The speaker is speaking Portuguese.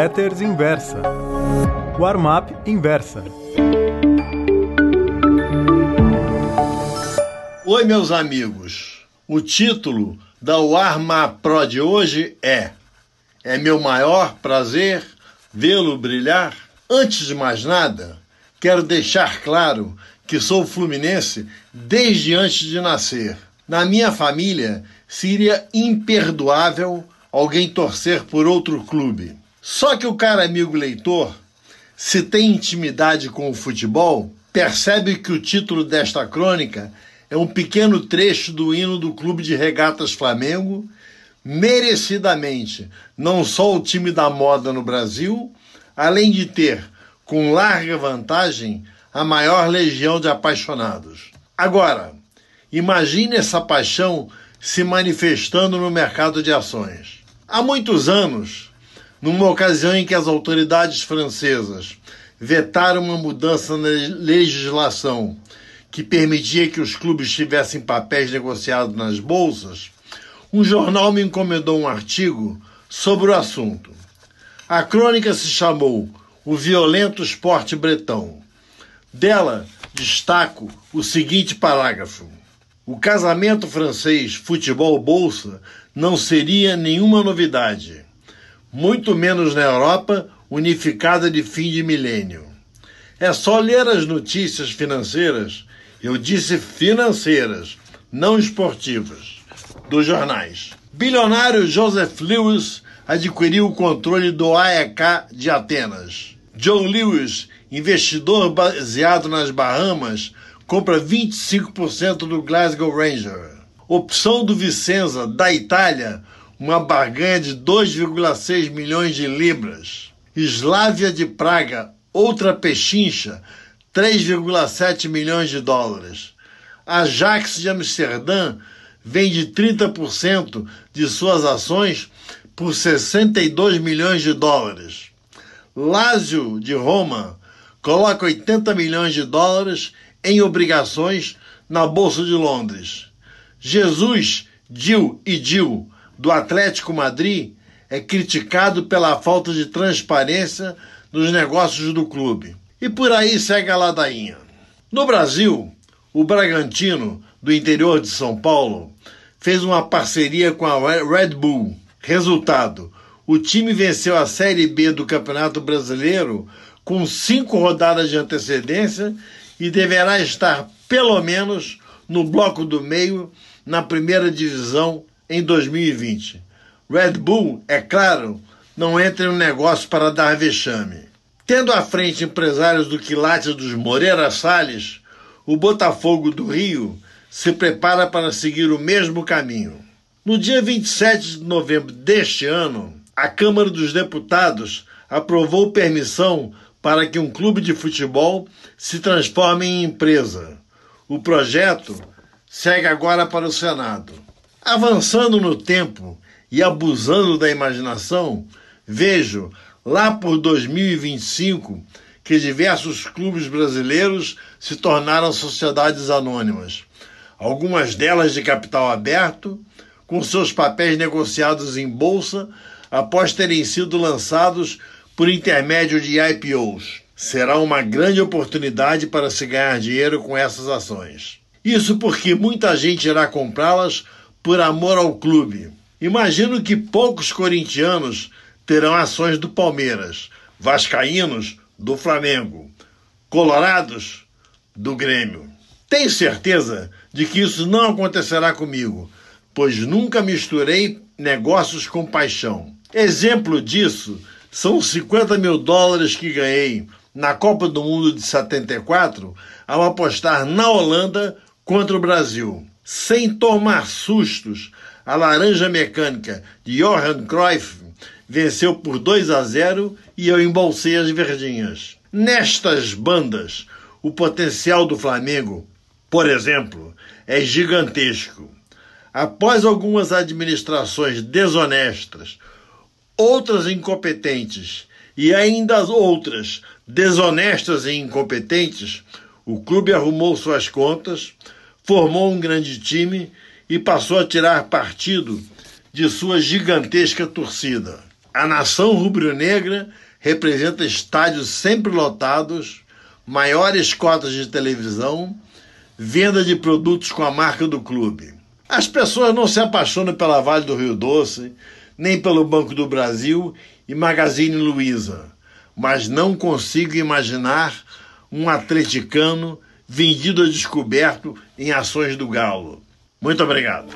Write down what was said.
Letters Inversa. Warm-up Inversa. Oi, meus amigos. O título da Warm-up Pro de hoje é É meu maior prazer vê-lo brilhar. Antes de mais nada, quero deixar claro que sou fluminense desde antes de nascer. Na minha família, seria imperdoável alguém torcer por outro clube. Só que o cara amigo leitor, se tem intimidade com o futebol, percebe que o título desta crônica é um pequeno trecho do hino do Clube de Regatas Flamengo, merecidamente não só o time da moda no Brasil, além de ter, com larga vantagem, a maior legião de apaixonados. Agora, imagine essa paixão se manifestando no mercado de ações. Há muitos anos, numa ocasião em que as autoridades francesas vetaram uma mudança na legislação que permitia que os clubes tivessem papéis negociados nas bolsas, um jornal me encomendou um artigo sobre o assunto. A crônica se chamou O Violento Esporte Bretão. Dela destaco o seguinte parágrafo: O casamento francês futebol-bolsa não seria nenhuma novidade, muito menos na Europa unificada de fim de milênio. É só ler as notícias financeiras, eu disse financeiras, não esportivas, dos jornais. Bilionário Joseph Lewis adquiriu o controle do AEK de Atenas. John Lewis, investidor baseado nas Bahamas, compra 25% do Glasgow Ranger. Opção do Vicenza, da Itália, uma barganha de 2,6 milhões de libras. Slávia de Praga, outra pechincha, 3,7 milhões de dólares. Ajax de Amsterdã vende 30% de suas ações por 62 milhões de dólares. Lazio de Roma coloca 80 milhões de dólares em obrigações na Bolsa de Londres. Jesus, Dil e Dil, do Atlético Madrid, é criticado pela falta de transparência nos negócios do clube. E por aí segue a ladainha. No Brasil, o Bragantino, do interior de São Paulo, fez uma parceria com a Red Bull Resultado: o time venceu a Série B do Campeonato Brasileiro com cinco rodadas de antecedência e deverá estar pelo menos no bloco do meio na primeira divisão em 2020. Red Bull, é claro, não entra um negócio para dar vexame. Tendo à frente empresários do quilate dos Moreira Salles, o Botafogo do Rio se prepara para seguir o mesmo caminho. No dia 27 de novembro deste ano, a Câmara dos Deputados aprovou permissão para que um clube de futebol se transforme em empresa. O projeto segue agora para o Senado. Avançando no tempo e abusando da imaginação, vejo lá por 2025 que diversos clubes brasileiros se tornaram sociedades anônimas, algumas delas de capital aberto com seus papéis negociados em bolsa após terem sido lançados por intermédio de IPOs. Será uma grande oportunidade para se ganhar dinheiro com essas ações. Isso porque muita gente irá comprá-las por amor ao clube. Imagino que poucos corintianos terão ações do Palmeiras, vascaínos do Flamengo, colorados do Grêmio. Tenho certeza de que isso não acontecerá comigo pois nunca misturei negócios com paixão. Exemplo disso são os 50 mil dólares que ganhei na Copa do Mundo de 74 ao apostar na Holanda contra o Brasil. Sem tomar sustos, a laranja mecânica de Johan Cruyff venceu por 2 a 0 e eu embolsei as verdinhas. Nestas bandas, o potencial do Flamengo, por exemplo, é gigantesco. Após algumas administrações desonestas, outras incompetentes e ainda outras desonestas e incompetentes, o clube arrumou suas contas, formou um grande time e passou a tirar partido de sua gigantesca torcida. A nação rubro-negra representa estádios sempre lotados, maiores cotas de televisão, venda de produtos com a marca do clube. As pessoas não se apaixonam pela Vale do Rio Doce, nem pelo Banco do Brasil e Magazine Luiza, mas não consigo imaginar um atleticano vendido a descoberto em ações do Galo. Muito obrigado.